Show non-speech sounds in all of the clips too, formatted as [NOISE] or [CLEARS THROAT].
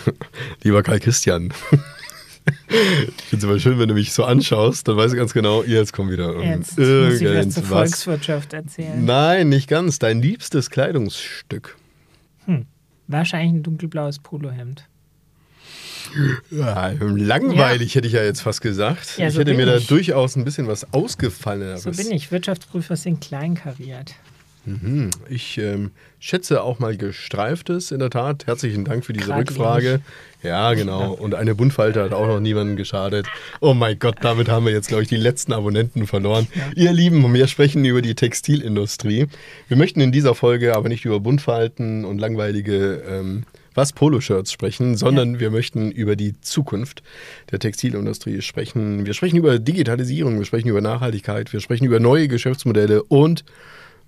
[LAUGHS] Lieber Karl Christian. [LAUGHS] Ich finde es aber schön, wenn du mich so anschaust, dann weiß ich ganz genau, jetzt kommt wieder jetzt muss ich was zur Volkswirtschaft erzählen. Nein, nicht ganz. Dein liebstes Kleidungsstück. Hm. Wahrscheinlich ein dunkelblaues Polohemd. Ja, langweilig ja. hätte ich ja jetzt fast gesagt. Ja, so ich hätte mir ich. da durchaus ein bisschen was ausgefallen. So bin ich. Wirtschaftsprüfer sind kleinkariert. Mhm. Ich ähm, schätze auch mal gestreiftes, in der Tat. Herzlichen Dank für diese Grad Rückfrage. Ja, genau. Und eine Buntfalte hat auch noch niemandem geschadet. Oh mein Gott, damit haben wir jetzt, glaube ich, die letzten Abonnenten verloren. Ja. Ihr Lieben, wir sprechen über die Textilindustrie. Wir möchten in dieser Folge aber nicht über Buntfalten und langweilige ähm, was Poloshirts sprechen, sondern ja. wir möchten über die Zukunft der Textilindustrie sprechen. Wir sprechen über Digitalisierung, wir sprechen über Nachhaltigkeit, wir sprechen über neue Geschäftsmodelle und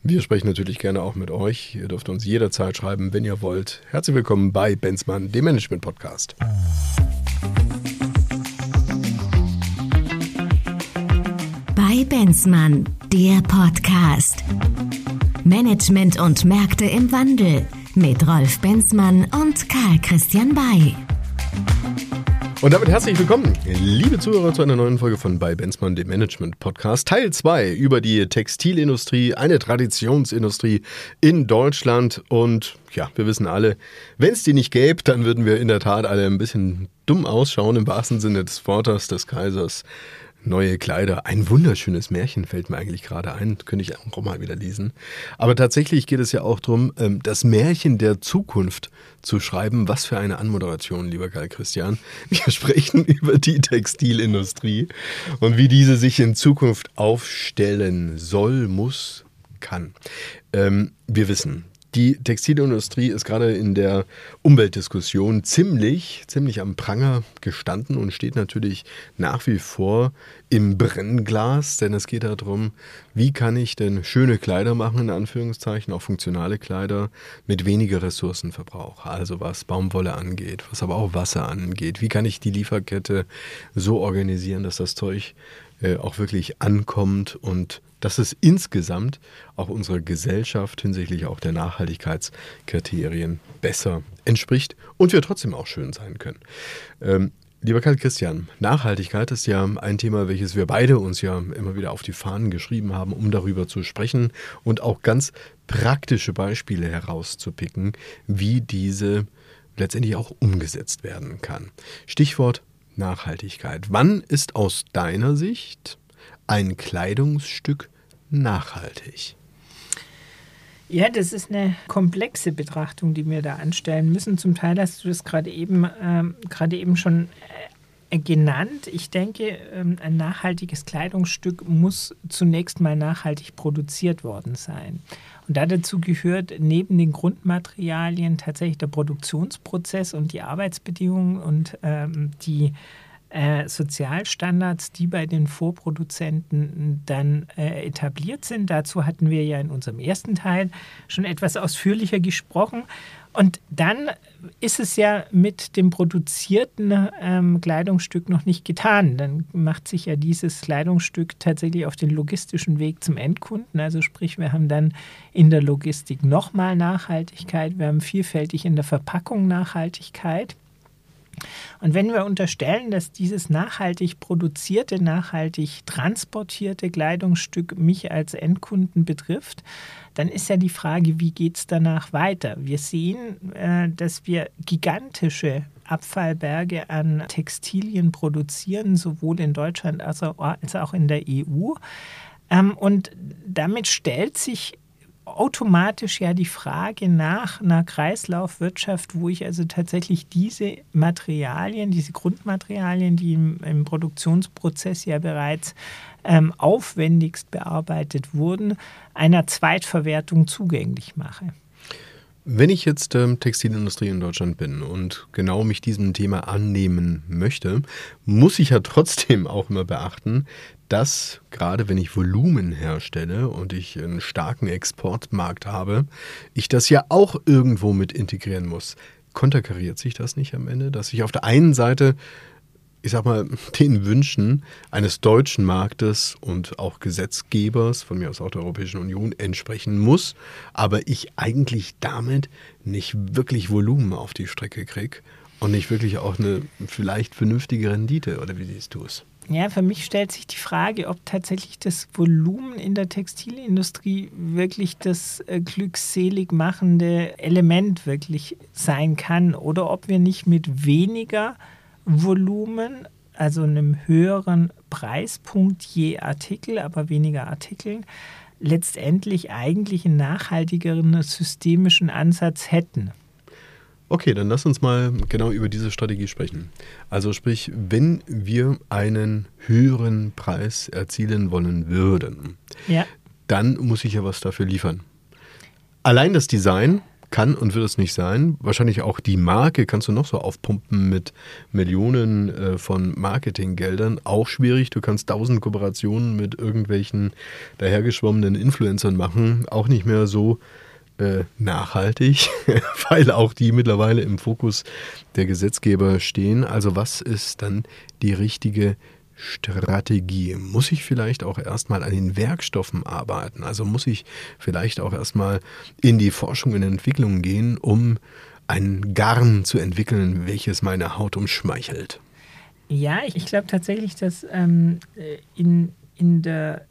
wir sprechen natürlich gerne auch mit euch. Ihr dürft uns jederzeit schreiben, wenn ihr wollt. Herzlich willkommen bei Benzmann, dem Management Podcast. Bei Benzmann, der Podcast. Management und Märkte im Wandel mit Rolf Benzmann und Karl Christian Bay. Und damit herzlich willkommen, liebe Zuhörer, zu einer neuen Folge von bei Benzmann, dem Management Podcast. Teil 2 über die Textilindustrie, eine Traditionsindustrie in Deutschland. Und ja, wir wissen alle, wenn es die nicht gäbe, dann würden wir in der Tat alle ein bisschen dumm ausschauen, im wahrsten Sinne des Wortes des Kaisers neue Kleider. Ein wunderschönes Märchen fällt mir eigentlich gerade ein, könnte ich auch mal wieder lesen. Aber tatsächlich geht es ja auch darum, ähm, das Märchen der Zukunft zu schreiben. Was für eine Anmoderation, lieber Karl Christian. Wir [LAUGHS] sprechen über die Textilindustrie und wie diese sich in Zukunft aufstellen soll, muss, kann. Ähm, wir wissen, die Textilindustrie ist gerade in der Umweltdiskussion ziemlich, ziemlich am Pranger gestanden und steht natürlich nach wie vor im Brennglas, denn es geht darum, wie kann ich denn schöne Kleider machen, in Anführungszeichen, auch funktionale Kleider mit weniger Ressourcenverbrauch, also was Baumwolle angeht, was aber auch Wasser angeht. Wie kann ich die Lieferkette so organisieren, dass das Zeug äh, auch wirklich ankommt und dass es insgesamt auch unserer Gesellschaft hinsichtlich auch der Nachhaltigkeitskriterien besser entspricht und wir trotzdem auch schön sein können. Ähm, Lieber Karl Christian, Nachhaltigkeit ist ja ein Thema, welches wir beide uns ja immer wieder auf die Fahnen geschrieben haben, um darüber zu sprechen und auch ganz praktische Beispiele herauszupicken, wie diese letztendlich auch umgesetzt werden kann. Stichwort Nachhaltigkeit. Wann ist aus deiner Sicht ein Kleidungsstück nachhaltig? Ja, das ist eine komplexe Betrachtung, die wir da anstellen müssen. Zum Teil hast du das gerade eben, ähm, gerade eben schon äh, genannt. Ich denke, ähm, ein nachhaltiges Kleidungsstück muss zunächst mal nachhaltig produziert worden sein. Und dazu gehört neben den Grundmaterialien tatsächlich der Produktionsprozess und die Arbeitsbedingungen und ähm, die äh, Sozialstandards, die bei den Vorproduzenten dann äh, etabliert sind. Dazu hatten wir ja in unserem ersten Teil schon etwas ausführlicher gesprochen. Und dann ist es ja mit dem produzierten ähm, Kleidungsstück noch nicht getan. Dann macht sich ja dieses Kleidungsstück tatsächlich auf den logistischen Weg zum Endkunden. Also sprich, wir haben dann in der Logistik nochmal Nachhaltigkeit, wir haben vielfältig in der Verpackung Nachhaltigkeit. Und wenn wir unterstellen, dass dieses nachhaltig produzierte, nachhaltig transportierte Kleidungsstück mich als Endkunden betrifft, dann ist ja die Frage, wie geht es danach weiter? Wir sehen, äh, dass wir gigantische Abfallberge an Textilien produzieren, sowohl in Deutschland als auch in der EU. Ähm, und damit stellt sich automatisch ja die Frage nach einer Kreislaufwirtschaft, wo ich also tatsächlich diese Materialien, diese Grundmaterialien, die im, im Produktionsprozess ja bereits ähm, aufwendigst bearbeitet wurden, einer Zweitverwertung zugänglich mache. Wenn ich jetzt ähm, Textilindustrie in Deutschland bin und genau mich diesem Thema annehmen möchte, muss ich ja trotzdem [LAUGHS] auch immer beachten, dass gerade wenn ich Volumen herstelle und ich einen starken Exportmarkt habe, ich das ja auch irgendwo mit integrieren muss. Konterkariert sich das nicht am Ende, dass ich auf der einen Seite ich sag mal, den Wünschen eines deutschen Marktes und auch Gesetzgebers, von mir aus auch der Europäischen Union, entsprechen muss, aber ich eigentlich damit nicht wirklich Volumen auf die Strecke kriege Und nicht wirklich auch eine vielleicht vernünftige Rendite, oder wie siehst du es? Ja, für mich stellt sich die Frage, ob tatsächlich das Volumen in der Textilindustrie wirklich das äh, glückselig machende Element wirklich sein kann oder ob wir nicht mit weniger Volumen, also einem höheren Preispunkt je Artikel, aber weniger Artikeln, letztendlich eigentlich einen nachhaltigeren systemischen Ansatz hätten. Okay, dann lass uns mal genau über diese Strategie sprechen. Also sprich, wenn wir einen höheren Preis erzielen wollen würden, ja. dann muss ich ja was dafür liefern. Allein das Design kann und wird es nicht sein. Wahrscheinlich auch die Marke kannst du noch so aufpumpen mit Millionen äh, von Marketinggeldern. Auch schwierig. Du kannst tausend Kooperationen mit irgendwelchen dahergeschwommenen Influencern machen. Auch nicht mehr so äh, nachhaltig, [LAUGHS] weil auch die mittlerweile im Fokus der Gesetzgeber stehen. Also was ist dann die richtige Strategie? Muss ich vielleicht auch erstmal an den Werkstoffen arbeiten? Also muss ich vielleicht auch erstmal in die Forschung und Entwicklung gehen, um ein Garn zu entwickeln, welches meine Haut umschmeichelt? Ja, ich, ich glaube tatsächlich, dass ähm, in, in der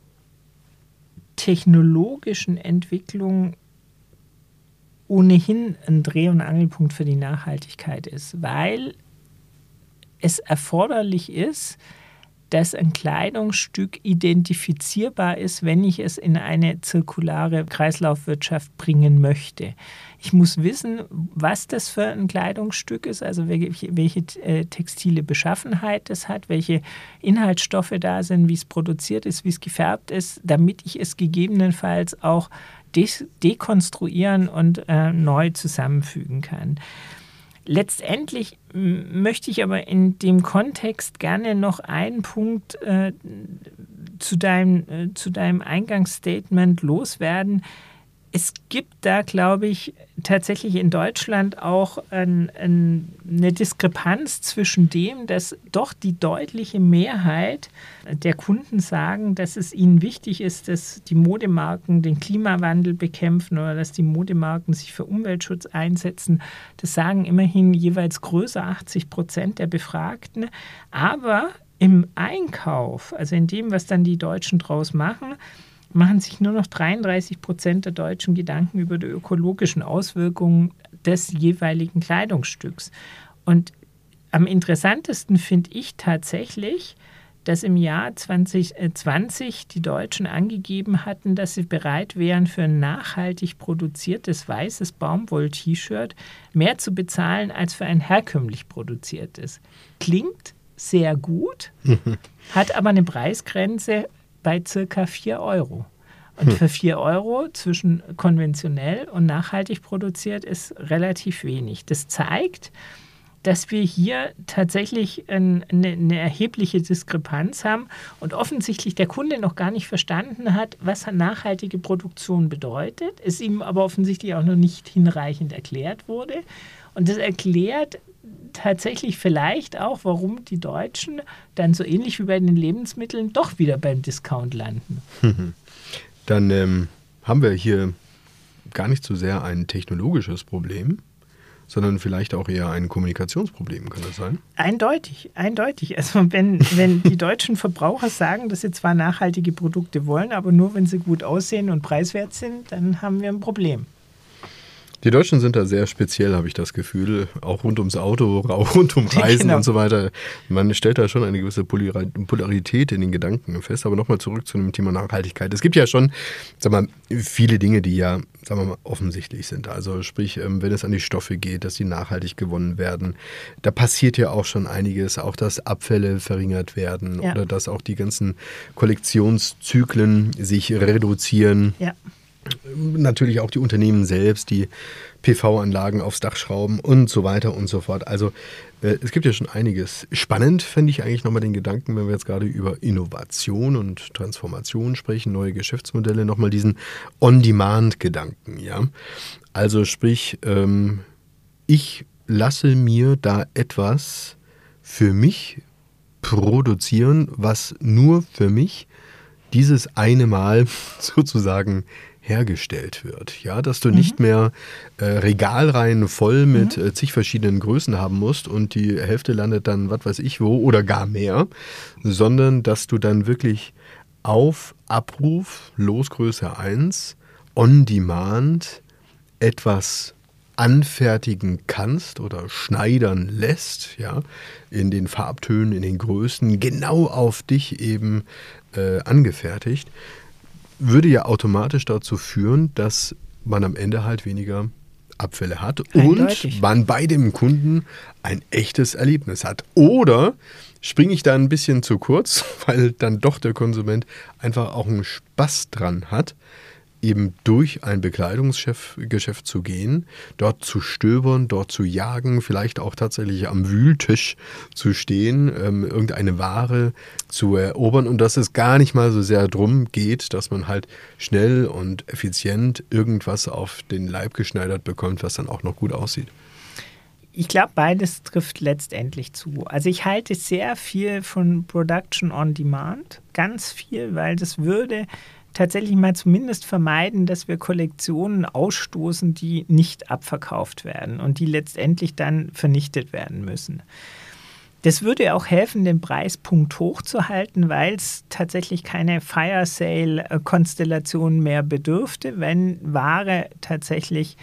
technologischen Entwicklung ohnehin ein Dreh- und Angelpunkt für die Nachhaltigkeit ist, weil es erforderlich ist, dass ein Kleidungsstück identifizierbar ist, wenn ich es in eine zirkulare Kreislaufwirtschaft bringen möchte. Ich muss wissen, was das für ein Kleidungsstück ist, also welche, welche äh, textile Beschaffenheit es hat, welche Inhaltsstoffe da sind, wie es produziert ist, wie es gefärbt ist, damit ich es gegebenenfalls auch dekonstruieren und äh, neu zusammenfügen kann. Letztendlich möchte ich aber in dem Kontext gerne noch einen Punkt äh, zu, deinem, äh, zu deinem Eingangsstatement loswerden es gibt da, glaube ich, tatsächlich in Deutschland auch ein, ein, eine Diskrepanz zwischen dem, dass doch die deutliche Mehrheit der Kunden sagen, dass es ihnen wichtig ist, dass die Modemarken den Klimawandel bekämpfen oder dass die Modemarken sich für Umweltschutz einsetzen. Das sagen immerhin jeweils größer 80 Prozent der Befragten. Aber im Einkauf, also in dem, was dann die Deutschen draus machen, machen sich nur noch 33 Prozent der Deutschen Gedanken über die ökologischen Auswirkungen des jeweiligen Kleidungsstücks. Und am interessantesten finde ich tatsächlich, dass im Jahr 2020 die Deutschen angegeben hatten, dass sie bereit wären, für ein nachhaltig produziertes weißes Baumwoll-T-Shirt mehr zu bezahlen als für ein herkömmlich produziertes. Klingt sehr gut, [LAUGHS] hat aber eine Preisgrenze bei circa 4 Euro. Und hm. für 4 Euro zwischen konventionell und nachhaltig produziert ist relativ wenig. Das zeigt, dass wir hier tatsächlich eine, eine, erhebliche Diskrepanz haben und offensichtlich der Kunde noch gar nicht verstanden hat, was nachhaltige Produktion bedeutet, es ihm aber offensichtlich auch noch nicht hinreichend erklärt wurde. Und das erklärt tatsächlich vielleicht auch, warum die Deutschen dann so ähnlich wie bei den Lebensmitteln doch wieder beim Discount landen. [LAUGHS] Dann ähm, haben wir hier gar nicht so sehr ein technologisches Problem, sondern vielleicht auch eher ein Kommunikationsproblem, kann das sein? Eindeutig, eindeutig. Also wenn, wenn [LAUGHS] die deutschen Verbraucher sagen, dass sie zwar nachhaltige Produkte wollen, aber nur wenn sie gut aussehen und preiswert sind, dann haben wir ein Problem. Die Deutschen sind da sehr speziell, habe ich das Gefühl. Auch rund ums Auto, [LAUGHS] auch rund um Reisen genau. und so weiter. Man stellt da schon eine gewisse Polarität in den Gedanken fest. Aber nochmal zurück zu dem Thema Nachhaltigkeit. Es gibt ja schon, sag mal, viele Dinge, die ja, sagen wir mal, offensichtlich sind. Also sprich, ähm, wenn es an die Stoffe geht, dass die nachhaltig gewonnen werden, da passiert ja auch schon einiges. Auch, dass Abfälle verringert werden ja. oder dass auch die ganzen Kollektionszyklen sich reduzieren. Ja natürlich auch die Unternehmen selbst, die PV-Anlagen aufs Dach schrauben und so weiter und so fort. Also äh, es gibt ja schon einiges. Spannend fände ich eigentlich nochmal den Gedanken, wenn wir jetzt gerade über Innovation und Transformation sprechen, neue Geschäftsmodelle, nochmal diesen On-Demand-Gedanken. Ja? Also sprich, ähm, ich lasse mir da etwas für mich produzieren, was nur für mich dieses eine Mal [LAUGHS] sozusagen hergestellt wird. Ja, dass du mhm. nicht mehr äh, Regalreihen voll mit mhm. äh, zig verschiedenen Größen haben musst und die Hälfte landet dann, was weiß ich wo, oder gar mehr, sondern dass du dann wirklich auf Abruf, Losgröße 1, on demand etwas anfertigen kannst oder schneidern lässt, ja, in den Farbtönen, in den Größen, genau auf dich eben äh, angefertigt, würde ja automatisch dazu führen, dass man am Ende halt weniger Abfälle hat Eindeutig. und man bei dem Kunden ein echtes Erlebnis hat. Oder springe ich da ein bisschen zu kurz, [LAUGHS] weil dann doch der Konsument einfach auch einen Spaß dran hat, eben durch ein Bekleidungsgeschäft zu gehen, dort zu stöbern, dort zu jagen, vielleicht auch tatsächlich am Wühltisch zu stehen, ähm, irgendeine Ware zu erobern und dass es gar nicht mal so sehr darum geht, dass man halt schnell und effizient irgendwas auf den Leib geschneidert bekommt, was dann auch noch gut aussieht. Ich glaube, beides trifft letztendlich zu. Also ich halte sehr viel von Production on Demand, ganz viel, weil das würde tatsächlich mal zumindest vermeiden, dass wir Kollektionen ausstoßen, die nicht abverkauft werden und die letztendlich dann vernichtet werden müssen. Das würde auch helfen, den Preispunkt hochzuhalten, weil es tatsächlich keine Fire Sale-Konstellation mehr bedürfte, wenn Ware tatsächlich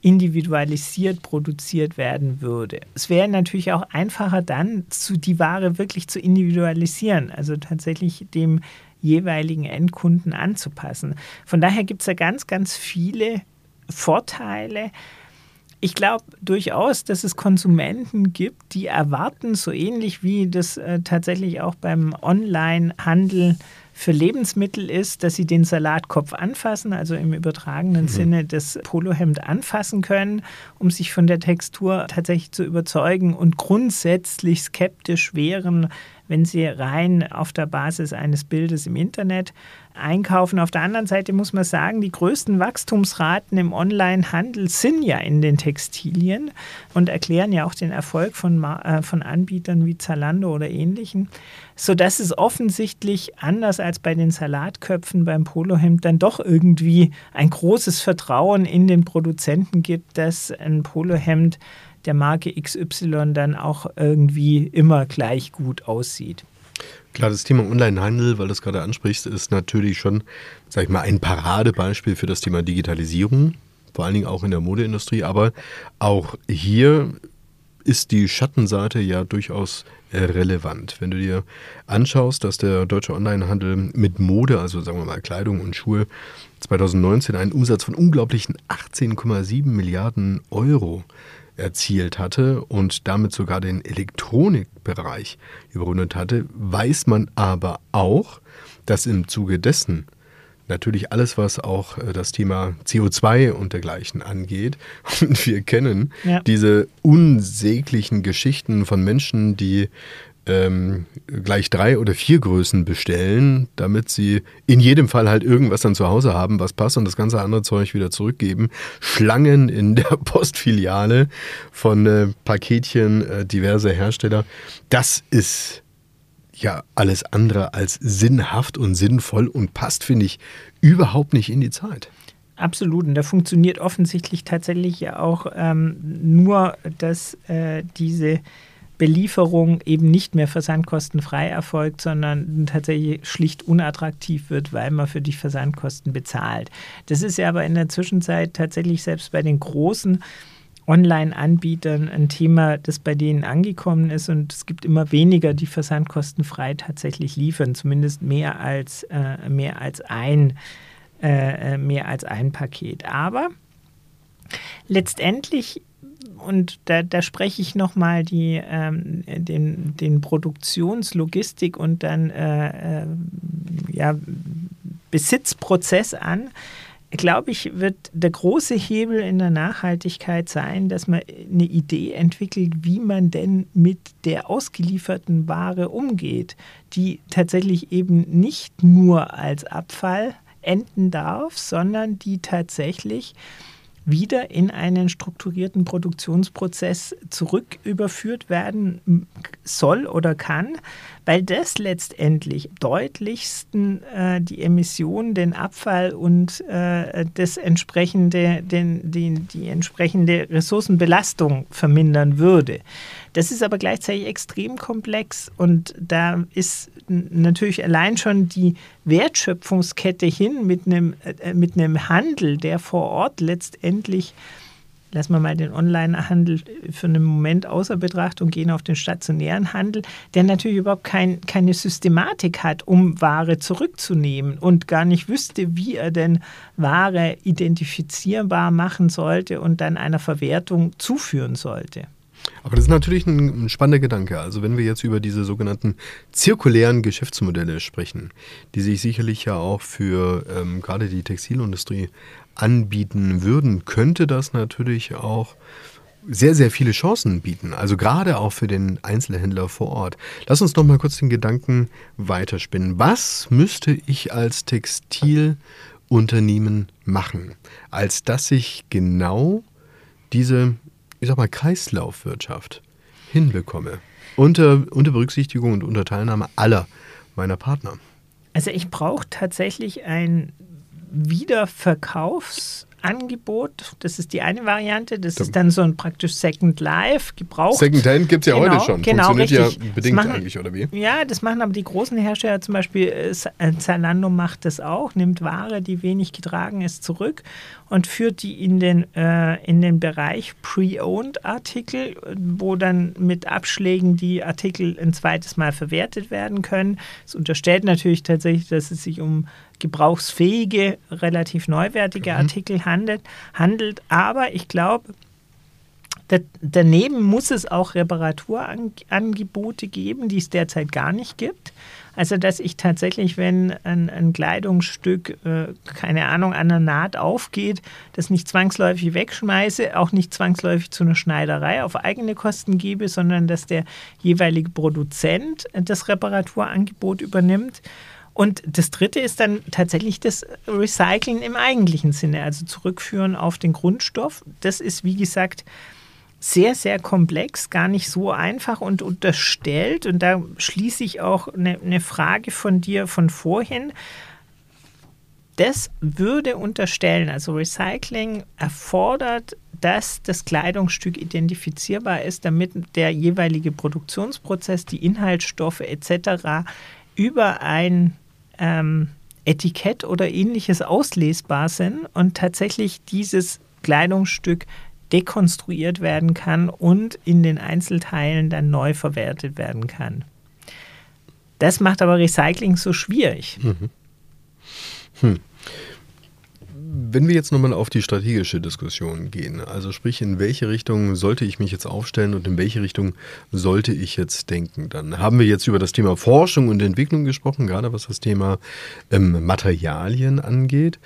individualisiert produziert werden würde. Es wäre natürlich auch einfacher dann, die Ware wirklich zu individualisieren, also tatsächlich dem jeweiligen Endkunden anzupassen. Von daher gibt es da ganz, ganz viele Vorteile. Ich glaube durchaus, dass es Konsumenten gibt, die erwarten, so ähnlich wie das äh, tatsächlich auch beim Online-Handel für Lebensmittel ist, dass sie den Salatkopf anfassen, also im übertragenen mhm. Sinne das Polohemd anfassen können, um sich von der Textur tatsächlich zu überzeugen und grundsätzlich skeptisch wären, wenn Sie rein auf der Basis eines Bildes im Internet einkaufen. Auf der anderen Seite muss man sagen, die größten Wachstumsraten im Onlinehandel sind ja in den Textilien und erklären ja auch den Erfolg von, äh, von Anbietern wie Zalando oder ähnlichen, sodass es offensichtlich anders als bei den Salatköpfen beim Polohemd dann doch irgendwie ein großes Vertrauen in den Produzenten gibt, dass ein Polohemd der Marke XY dann auch irgendwie immer gleich gut aussieht. Klar, das Thema Onlinehandel, weil du es gerade ansprichst, ist natürlich schon, sag ich mal, ein Paradebeispiel für das Thema Digitalisierung, vor allen Dingen auch in der Modeindustrie. Aber auch hier ist die Schattenseite ja durchaus relevant. Wenn du dir anschaust, dass der deutsche Onlinehandel mit Mode, also sagen wir mal Kleidung und Schuhe, 2019 einen Umsatz von unglaublichen 18,7 Milliarden Euro erzielt hatte und damit sogar den Elektronikbereich überrundet hatte, weiß man aber auch, dass im Zuge dessen natürlich alles, was auch äh, das Thema CO2 und dergleichen angeht. [LAUGHS] Und wir kennen ja. diese unsäglichen Geschichten von Menschen, die ähm, gleich drei oder vier Größen bestellen, damit sie in jedem Fall halt irgendwas dann zu Hause haben, was passt und das ganze andere Zeug wieder zurückgeben. Schlangen in der [LAUGHS] Postfiliale von äh, Paketchen äh, diverser Hersteller. Das ist ja alles andere als sinnhaft und sinnvoll und passt, finde ich, überhaupt nicht in die Zeit. Absolut. Und da funktioniert offensichtlich tatsächlich ja auch ähm, nur, dass äh, diese Belieferung eben nicht mehr versandkostenfrei erfolgt, sondern tatsächlich schlicht unattraktiv wird, weil man für die Versandkosten bezahlt. Das ist ja aber in der Zwischenzeit tatsächlich selbst bei den großen Online-Anbietern ein Thema, das bei denen angekommen ist und es gibt immer weniger, die versandkostenfrei tatsächlich liefern, zumindest mehr als, äh, mehr als ein äh, mehr als ein Paket. Aber letztendlich und da, da spreche ich nochmal ähm, den, den Produktionslogistik und dann äh, äh, ja, Besitzprozess an. Glaube ich, wird der große Hebel in der Nachhaltigkeit sein, dass man eine Idee entwickelt, wie man denn mit der ausgelieferten Ware umgeht, die tatsächlich eben nicht nur als Abfall enden darf, sondern die tatsächlich wieder in einen strukturierten Produktionsprozess zurück überführt werden soll oder kann, weil das letztendlich deutlichsten äh, die Emissionen, den Abfall und äh, das entsprechende, den, die, die entsprechende Ressourcenbelastung vermindern würde. Das ist aber gleichzeitig extrem komplex und da ist natürlich allein schon die Wertschöpfungskette hin mit einem, äh, mit einem Handel, der vor Ort letztendlich lassen wir mal den Onlinehandel für einen Moment außer Betracht und gehen auf den stationären Handel, der natürlich überhaupt kein, keine Systematik hat, um Ware zurückzunehmen und gar nicht wüsste, wie er denn Ware identifizierbar machen sollte und dann einer Verwertung zuführen sollte. Aber das ist natürlich ein, spannender Gedanke. Also wenn wir jetzt über diese sogenannten zirkulären Geschäftsmodelle sprechen, die sich sicherlich ja auch für ähm, gerade die Textilindustrie anbieten würden, könnte das natürlich auch sehr, sehr viele Chancen bieten. Also gerade auch für den Einzelhändler vor Ort. Lass uns noch mal kurz den Gedanken weiterspinnen. Was müsste ich als Textilunternehmen machen, als dass ich genau diese, ich sag mal, Kreislaufwirtschaft hinbekomme? Unter, unter Berücksichtigung und unter Teilnahme aller meiner Partner. Also ich brauche tatsächlich ein Wiederverkaufs- Angebot. Das ist die eine Variante. Das ist dann so ein praktisch Second Life gebraucht. Second Hand gibt es ja genau, heute schon. Genau, Funktioniert richtig. ja bedingt machen, eigentlich, oder wie? Ja, das machen aber die großen Hersteller, zum Beispiel äh, Zalando macht das auch, nimmt Ware, die wenig getragen ist, zurück und führt die in den, äh, in den Bereich Pre-Owned Artikel, wo dann mit Abschlägen die Artikel ein zweites Mal verwertet werden können. Es unterstellt natürlich tatsächlich, dass es sich um gebrauchsfähige, relativ neuwertige mhm. Artikel handelt, handelt. Aber ich glaube, daneben muss es auch Reparaturangebote geben, die es derzeit gar nicht gibt. Also, dass ich tatsächlich, wenn ein, ein Kleidungsstück, äh, keine Ahnung, an der Naht aufgeht, das nicht zwangsläufig wegschmeiße, auch nicht zwangsläufig zu einer Schneiderei auf eigene Kosten gebe, sondern dass der jeweilige Produzent das Reparaturangebot übernimmt. Und das dritte ist dann tatsächlich das Recyceln im eigentlichen Sinne, also zurückführen auf den Grundstoff. Das ist, wie gesagt, sehr, sehr komplex, gar nicht so einfach und unterstellt. Und da schließe ich auch eine, eine Frage von dir von vorhin. Das würde unterstellen, also Recycling erfordert, dass das Kleidungsstück identifizierbar ist, damit der jeweilige Produktionsprozess, die Inhaltsstoffe etc. über ein ähm, Etikett oder ähnliches auslesbar sind und tatsächlich dieses Kleidungsstück dekonstruiert werden kann und in den Einzelteilen dann neu verwertet werden kann. Das macht aber Recycling so schwierig. Mhm. Hm. Wenn wir jetzt nochmal auf die strategische Diskussion gehen, also sprich, in welche Richtung sollte ich mich jetzt aufstellen und in welche Richtung sollte ich jetzt denken, dann haben wir jetzt über das Thema Forschung und Entwicklung gesprochen, gerade was das Thema ähm, Materialien angeht.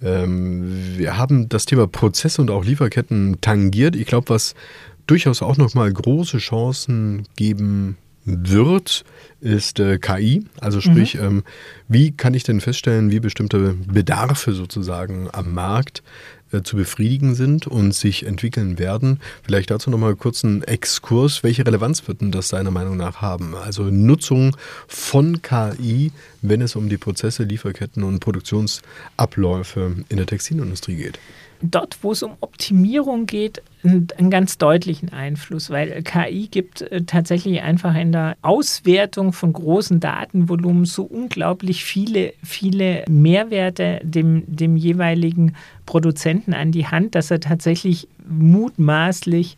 Ähm, wir haben das Thema Prozesse und auch Lieferketten tangiert. Ich glaube, was durchaus auch nochmal große Chancen geben wird, ist äh, KI. Also sprich, mhm. ähm, wie kann ich denn feststellen, wie bestimmte Bedarfe sozusagen am Markt äh, zu befriedigen sind und sich entwickeln werden. Vielleicht dazu nochmal kurz einen Exkurs. Welche Relevanz wird denn das deiner Meinung nach haben? Also Nutzung von KI, wenn es um die Prozesse, Lieferketten und Produktionsabläufe in der Textilindustrie geht dort, wo es um Optimierung geht, einen ganz deutlichen Einfluss, weil KI gibt äh, tatsächlich einfach in der Auswertung von großen Datenvolumen so unglaublich viele, viele Mehrwerte dem, dem jeweiligen Produzenten an die Hand, dass er tatsächlich mutmaßlich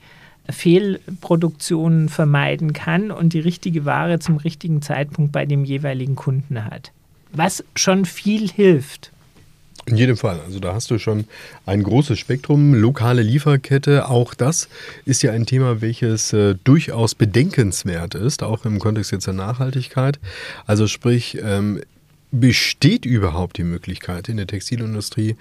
Fehlproduktionen vermeiden kann und die richtige Ware zum richtigen Zeitpunkt bei dem jeweiligen Kunden hat. Was schon viel hilft. In jedem Fall. Also da hast du schon ein großes Spektrum. Lokale Lieferkette, auch das ist ja ein Thema, welches äh, durchaus bedenkenswert ist, auch im Kontext jetzt der Nachhaltigkeit. Also sprich, ähm, besteht überhaupt die Möglichkeit in der Textilindustrie,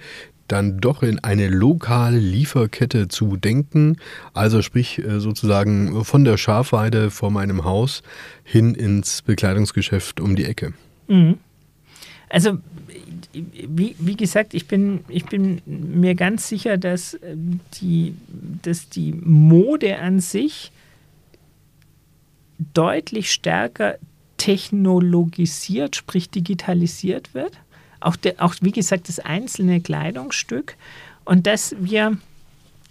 dann doch in eine lokale Lieferkette zu denken. Also sprich äh, sozusagen von der Schafweide vor meinem Haus hin ins Bekleidungsgeschäft um die Ecke. Mhm. Also wie, wie gesagt, ich bin, ich bin mir ganz sicher, dass die, dass die Mode an sich deutlich stärker technologisiert, sprich digitalisiert wird. Auch, der, auch wie gesagt, das einzelne Kleidungsstück. Und dass wir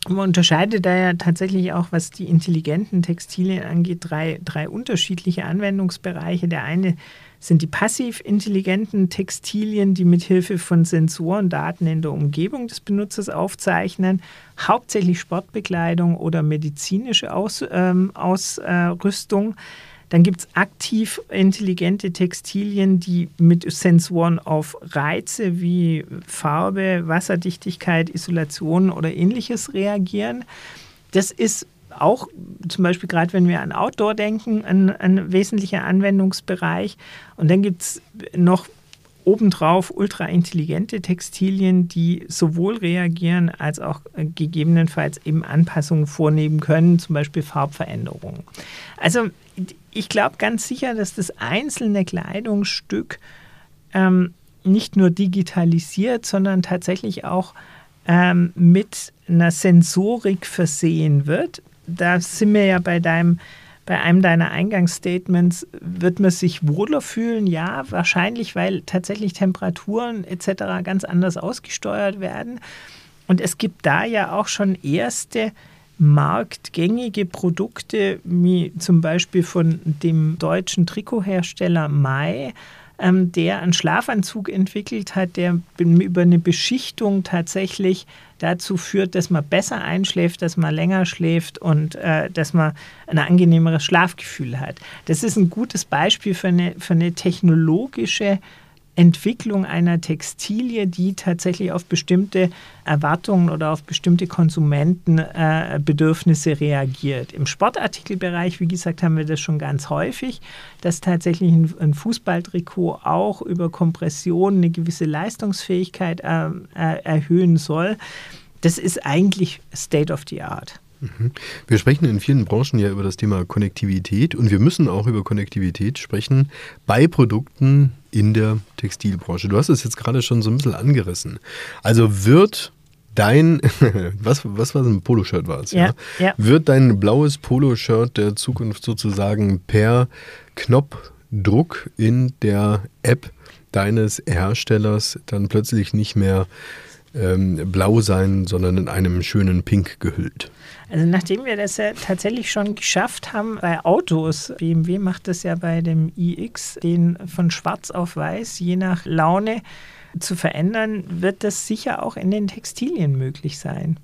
man unterscheidet da ja tatsächlich auch, was die intelligenten Textilien angeht, drei, drei unterschiedliche Anwendungsbereiche. Der eine sind die passiv intelligenten Textilien, die mit Hilfe von Sensoren Daten in der Umgebung des Benutzers aufzeichnen, hauptsächlich Sportbekleidung oder medizinische Aus, ähm, Ausrüstung. Dann gibt es aktiv intelligente Textilien, die mit Sensoren auf Reize wie Farbe, Wasserdichtigkeit, Isolation oder ähnliches reagieren. Das ist auch zum Beispiel gerade, wenn wir an Outdoor denken, ein, ein wesentlicher Anwendungsbereich. Und dann gibt es noch obendrauf ultraintelligente Textilien, die sowohl reagieren als auch gegebenenfalls eben Anpassungen vornehmen können, zum Beispiel Farbveränderungen. Also ich glaube ganz sicher, dass das einzelne Kleidungsstück ähm, nicht nur digitalisiert, sondern tatsächlich auch ähm, mit einer Sensorik versehen wird. Da sind wir ja bei deinem bei einem deiner Eingangsstatements, wird man sich wohler fühlen? Ja, wahrscheinlich, weil tatsächlich Temperaturen etc. ganz anders ausgesteuert werden. Und es gibt da ja auch schon erste marktgängige Produkte, wie zum Beispiel von dem deutschen Trikothersteller Mai, ähm, der einen Schlafanzug entwickelt hat, der über eine Beschichtung tatsächlich dazu führt, dass man besser einschläft, dass man länger schläft und äh, dass man ein angenehmeres Schlafgefühl hat. Das ist ein gutes Beispiel für eine, für eine technologische Entwicklung einer Textilie, die tatsächlich auf bestimmte Erwartungen oder auf bestimmte Konsumentenbedürfnisse äh, reagiert. Im Sportartikelbereich, wie gesagt, haben wir das schon ganz häufig, dass tatsächlich ein, ein Fußballtrikot auch über Kompression eine gewisse Leistungsfähigkeit äh, äh, erhöhen soll. Das ist eigentlich State of the Art. Mhm. Wir sprechen in vielen Branchen ja über das Thema Konnektivität und wir müssen auch über Konnektivität sprechen bei Produkten in der Textilbranche. Du hast es jetzt gerade schon so ein bisschen angerissen. Also wird dein, [LAUGHS] was, was war das, ein Poloshirt war es, ja, ja? ja? Wird dein blaues Poloshirt der Zukunft sozusagen per Knopfdruck in der App deines Herstellers dann plötzlich nicht mehr ähm, blau sein, sondern in einem schönen Pink gehüllt. Also nachdem wir das ja tatsächlich schon geschafft haben bei Autos, BMW macht das ja bei dem iX, den von schwarz auf weiß, je nach Laune zu verändern, wird das sicher auch in den Textilien möglich sein.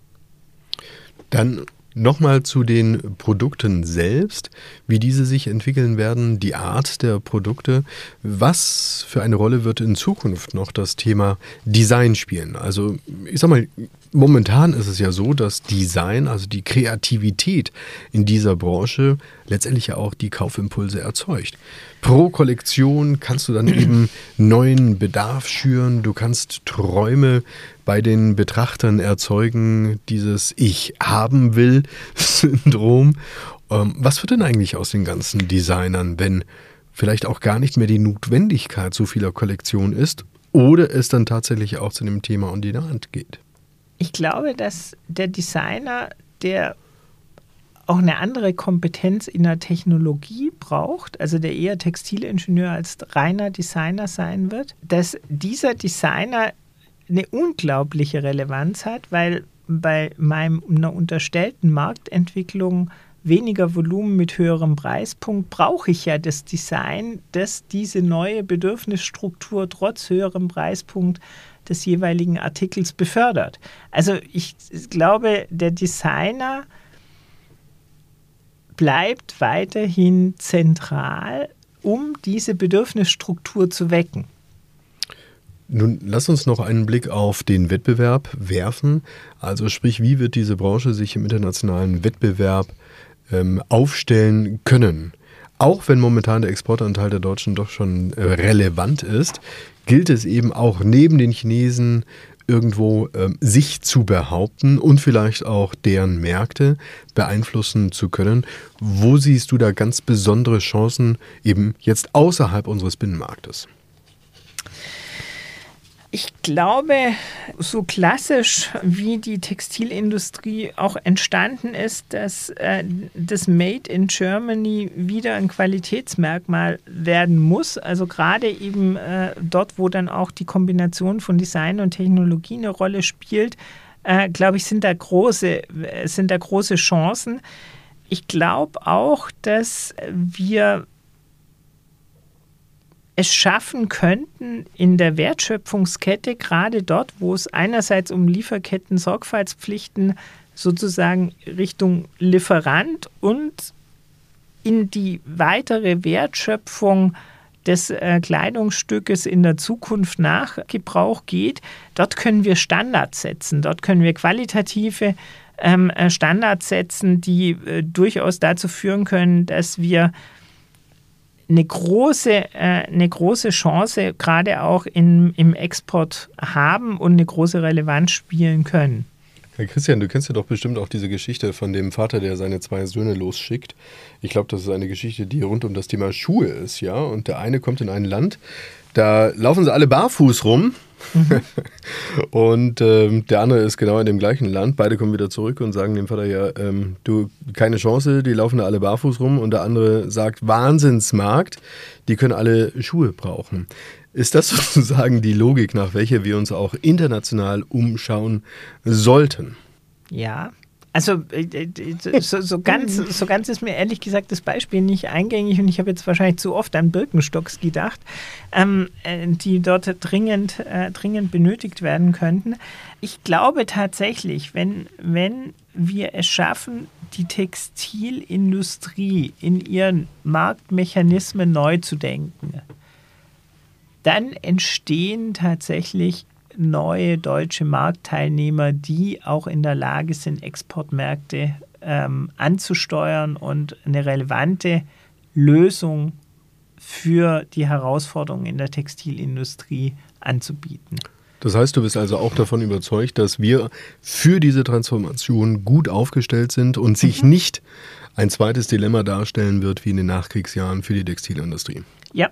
Dann Nochmal zu den Produkten selbst, wie diese sich entwickeln werden, die Art der Produkte. Was für eine Rolle wird in Zukunft noch das Thema Design spielen? Also ich sag mal, momentan ist es ja so, dass Design, also die Kreativität in dieser Branche letztendlich ja auch die Kaufimpulse erzeugt. Pro Kollektion kannst du dann [CLEARS THROAT] eben neuen Bedarf schüren, du kannst Träume bei den Betrachtern erzeugen, dieses Ich haben will Syndrom. Ähm, was wird denn eigentlich aus den ganzen Designern, wenn vielleicht auch gar nicht mehr die Notwendigkeit so vieler Kollektionen ist oder es dann tatsächlich auch zu dem Thema on die Hand geht? Ich glaube, dass der Designer, der auch eine andere Kompetenz in der Technologie braucht, also der eher Textilingenieur als reiner Designer sein wird, dass dieser Designer eine unglaubliche Relevanz hat, weil bei meiner unterstellten Marktentwicklung weniger Volumen mit höherem Preispunkt brauche ich ja das Design, das diese neue Bedürfnisstruktur trotz höherem Preispunkt des jeweiligen Artikels befördert. Also ich glaube, der Designer bleibt weiterhin zentral, um diese Bedürfnisstruktur zu wecken. Nun lass uns noch einen Blick auf den Wettbewerb werfen. Also sprich, wie wird diese Branche sich im internationalen Wettbewerb ähm, aufstellen können? Auch wenn momentan der Exportanteil der Deutschen doch schon äh, relevant ist, gilt es eben auch neben den Chinesen irgendwo äh, sich zu behaupten und vielleicht auch deren Märkte beeinflussen zu können. Wo siehst du da ganz besondere Chancen eben jetzt außerhalb unseres Binnenmarktes? Ich glaube, so klassisch wie die Textilindustrie auch entstanden ist, dass äh, das Made in Germany wieder ein Qualitätsmerkmal werden muss. Also gerade eben äh, dort, wo dann auch die Kombination von Design und Technologie eine Rolle spielt, äh, glaube ich, sind da große, sind da große Chancen. Ich glaube auch, dass wir es schaffen könnten, in der Wertschöpfungskette, gerade dort, wo es einerseits um Lieferketten, Sorgfaltspflichten sozusagen Richtung Lieferant und in die weitere Wertschöpfung des äh, Kleidungsstückes in der Zukunft nach Gebrauch geht, dort können wir Standards setzen, dort können wir qualitative ähm, äh, Standards setzen, die äh, durchaus dazu führen können, dass wir eine große, äh, eine große Chance gerade auch in, im Export haben und eine große Relevanz spielen können. Herr Christian, du kennst ja doch bestimmt auch diese Geschichte von dem Vater, der seine zwei Söhne losschickt. Ich glaube, das ist eine Geschichte, die rund um das Thema Schuhe ist, ja. Und der eine kommt in ein Land, da laufen sie alle barfuß rum. Mhm. [LAUGHS] und ähm, der andere ist genau in dem gleichen Land. Beide kommen wieder zurück und sagen dem Vater ja, ähm, du, keine Chance, die laufen da alle barfuß rum. Und der andere sagt, Wahnsinnsmarkt, die können alle Schuhe brauchen. Ist das [LAUGHS] sozusagen die Logik, nach welcher wir uns auch international umschauen sollten? Ja, also äh, so, so, ganz, [LAUGHS] so ganz ist mir ehrlich gesagt das Beispiel nicht eingängig und ich habe jetzt wahrscheinlich zu oft an Birkenstocks gedacht, ähm, äh, die dort dringend, äh, dringend benötigt werden könnten. Ich glaube tatsächlich, wenn, wenn wir es schaffen, die Textilindustrie in ihren Marktmechanismen neu zu denken, dann entstehen tatsächlich neue deutsche Marktteilnehmer, die auch in der Lage sind, Exportmärkte ähm, anzusteuern und eine relevante Lösung für die Herausforderungen in der Textilindustrie anzubieten. Das heißt, du bist also auch davon überzeugt, dass wir für diese Transformation gut aufgestellt sind und sich mhm. nicht ein zweites Dilemma darstellen wird wie in den Nachkriegsjahren für die Textilindustrie. Ja,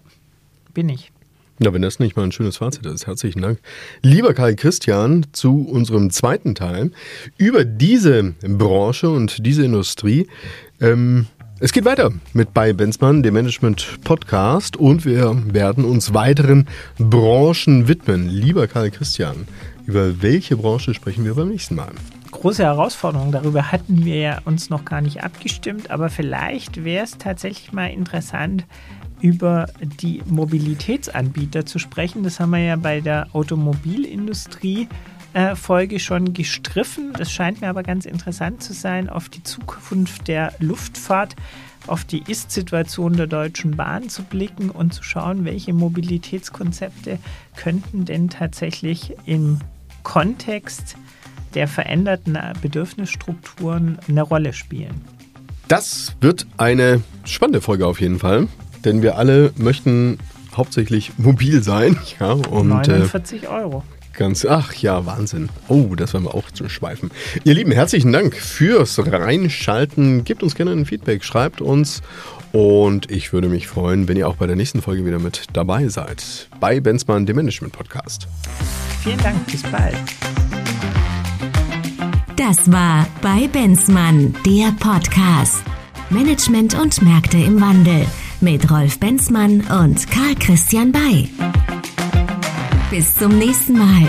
bin ich. Ja, wenn das nicht mal ein schönes Fazit ist, herzlichen Dank. Lieber Kai Christian, zu unserem zweiten Teil über diese Branche und diese Industrie. Ähm, es geht weiter mit bei Benzmann, dem Management Podcast, und wir werden uns weiteren Branchen widmen. Lieber Karl Christian, über welche Branche sprechen wir beim nächsten Mal? Große Herausforderung, darüber hatten wir ja uns noch gar nicht abgestimmt, aber vielleicht wäre es tatsächlich mal interessant, über die Mobilitätsanbieter zu sprechen. Das haben wir ja bei der Automobilindustrie äh, Folge schon gestriffen. Das scheint mir aber ganz interessant zu sein, auf die Zukunft der Luftfahrt, auf die Ist-Situation der Deutschen Bahn zu blicken und zu schauen, welche Mobilitätskonzepte könnten denn tatsächlich im Kontext der veränderten Bedürfnisstrukturen eine Rolle spielen. Das wird eine spannende Folge auf jeden Fall denn wir alle möchten hauptsächlich mobil sein. [LAUGHS] Ja, und, 49 äh, Euro. Ganz, ach ja, Wahnsinn. Oh, das werden wir auch zu schweifen. Ihr Lieben, herzlichen Dank fürs Reinschalten. Gebt uns gerne ein Feedback, schreibt uns. Und ich würde mich freuen, wenn ihr auch bei der nächsten Folge wieder mit dabei seid. Bei Benzmann, dem Management Podcast. Vielen Dank, bis bald. Das war bei Benzmann, der Podcast. Management und Märkte im Wandel mit Rolf Benzmann und Karl Christian Bay. Bis zum nächsten Mal.